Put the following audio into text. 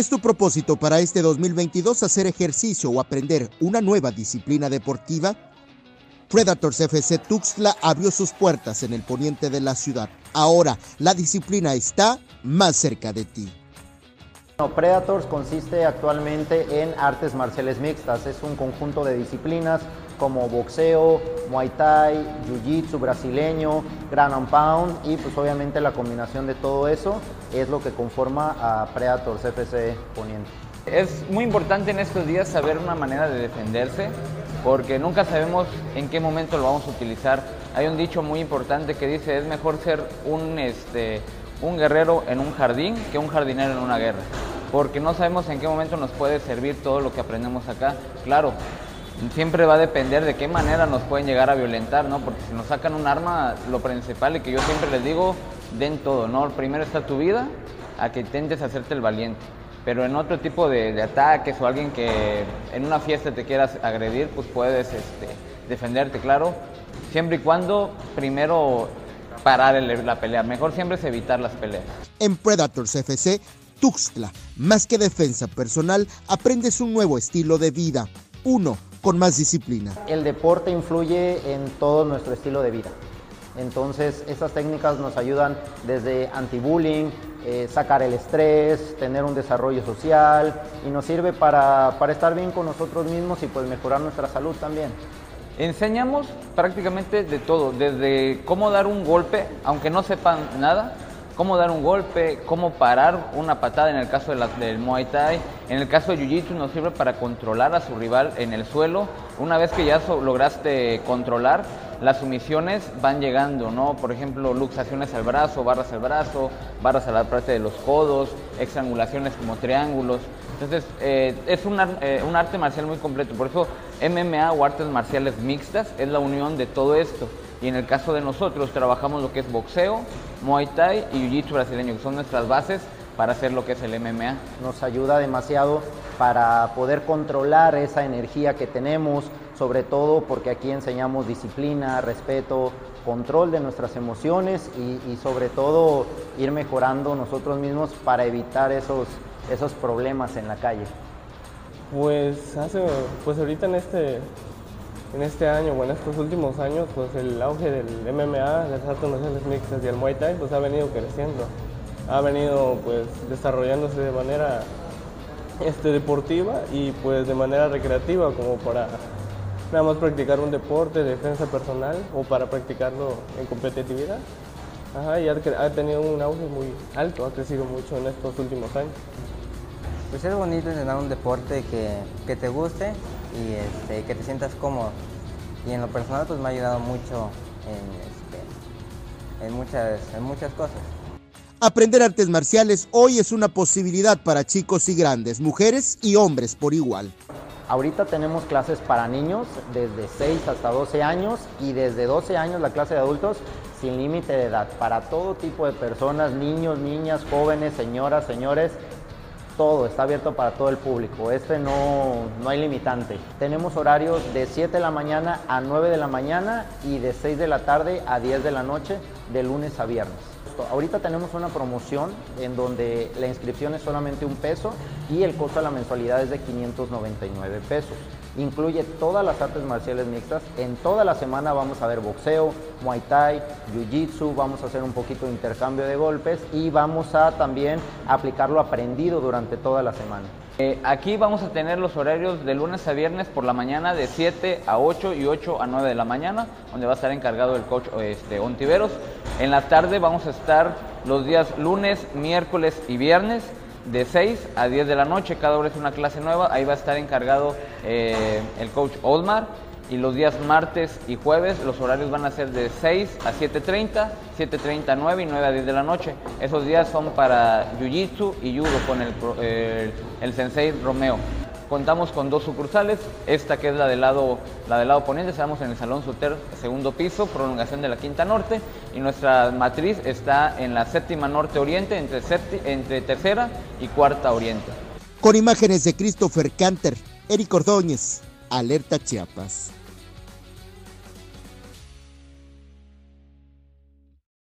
¿Es tu propósito para este 2022 hacer ejercicio o aprender una nueva disciplina deportiva? Predators FC Tuxtla abrió sus puertas en el poniente de la ciudad. Ahora la disciplina está más cerca de ti. Predators consiste actualmente en artes marciales mixtas. Es un conjunto de disciplinas como boxeo, muay thai, jiu-jitsu brasileño, ground and pound y pues obviamente la combinación de todo eso es lo que conforma a Predators FC Poniente. Es muy importante en estos días saber una manera de defenderse porque nunca sabemos en qué momento lo vamos a utilizar. Hay un dicho muy importante que dice es mejor ser un, este, un guerrero en un jardín que un jardinero en una guerra, porque no sabemos en qué momento nos puede servir todo lo que aprendemos acá. Claro, siempre va a depender de qué manera nos pueden llegar a violentar, ¿no? Porque si nos sacan un arma, lo principal y que yo siempre les digo, den todo, ¿no? Primero está tu vida, a que intentes hacerte el valiente. Pero en otro tipo de, ataques o alguien que en una fiesta te quieras agredir, pues puedes este, defenderte, claro. Siempre y cuando primero parar la pelea. Mejor siempre es evitar las peleas. En Predators FC, Tuxtla, más que defensa personal, aprendes un nuevo estilo de vida. Uno, con más disciplina. El deporte influye en todo nuestro estilo de vida. Entonces, esas técnicas nos ayudan desde anti-bullying, eh, sacar el estrés, tener un desarrollo social y nos sirve para, para estar bien con nosotros mismos y pues mejorar nuestra salud también. Enseñamos prácticamente de todo, desde cómo dar un golpe, aunque no sepan nada, cómo dar un golpe, cómo parar una patada en el caso del Muay Thai. En el caso de Jiu-Jitsu nos sirve para controlar a su rival en el suelo. Una vez que ya lograste controlar, las sumisiones van llegando, ¿no? Por ejemplo, luxaciones al brazo, barras al brazo, barras a la parte de los codos, estrangulaciones como triángulos. Entonces, eh, es eh, un arte marcial muy completo. Por eso, MMA o artes marciales mixtas es la unión de todo esto. Y en el caso de nosotros, trabajamos lo que es boxeo, Muay Thai y Jiu-Jitsu brasileño, que son nuestras bases para hacer lo que es el MMA. Nos ayuda demasiado para poder controlar esa energía que tenemos, sobre todo porque aquí enseñamos disciplina, respeto, control de nuestras emociones y, sobre todo ir mejorando nosotros mismos para evitar esos, esos problemas en la calle. Pues hace, pues ahorita en este, en este año o en estos últimos años, pues el auge del MMA, las artes marciales mixtas y el Muay Thai, pues ha venido creciendo ha venido pues desarrollándose de manera este, deportiva y pues de manera recreativa como para nada más practicar un deporte de defensa personal o para practicarlo en competitividad. Ajá, y ha, tenido un auge muy alto, ha crecido mucho en estos últimos años. Pues es bonito entrenar un deporte que, que te guste y este, que te sientas cómodo. Y en lo personal pues me ha ayudado mucho en, este, en, muchas, en muchas cosas. Aprender artes marciales hoy es una posibilidad para chicos y grandes, mujeres y hombres por igual. Ahorita tenemos clases para niños desde 6 hasta 12 años y desde 12 años la clase de adultos sin límite de edad, para todo tipo de personas, niños, niñas, jóvenes, señoras, señores, todo, está abierto para todo el público. Este no, no hay limitante. Tenemos horarios de 7 de la mañana a 9 de la mañana y de 6 de la tarde a 10 de la noche, de lunes a viernes. Ahorita tenemos una promoción en donde la inscripción es solamente un peso y el costo de la mensualidad es de 599 pesos. Incluye todas las artes marciales mixtas. En toda la semana vamos a ver boxeo, muay thai, jiu-jitsu, vamos a hacer un poquito de intercambio de golpes y vamos a también aplicar lo aprendido durante toda la semana. Eh, aquí vamos a tener los horarios de lunes a viernes por la mañana de 7 a 8 y 8 a 9 de la mañana, donde va a estar encargado el coach este, Ontiveros. En la tarde vamos a estar los días lunes, miércoles y viernes de 6 a 10 de la noche. Cada hora es una clase nueva. Ahí va a estar encargado eh, el coach Olmar y los días martes y jueves los horarios van a ser de 6 a 7.30, 7.30 a 9 y 9 a 10 de la noche. Esos días son para Jiu-Jitsu y Judo con el, el, Sensei Romeo. Contamos con dos sucursales, esta que es la del lado, la del lado poniente, estamos en el Salón Soter, segundo piso, prolongación de la Quinta Norte, y nuestra matriz está en la séptima Norte Oriente, entre, entre tercera y cuarta Oriente. Con imágenes de Christopher Canter, Eric Ordóñez, Alerta Chiapas.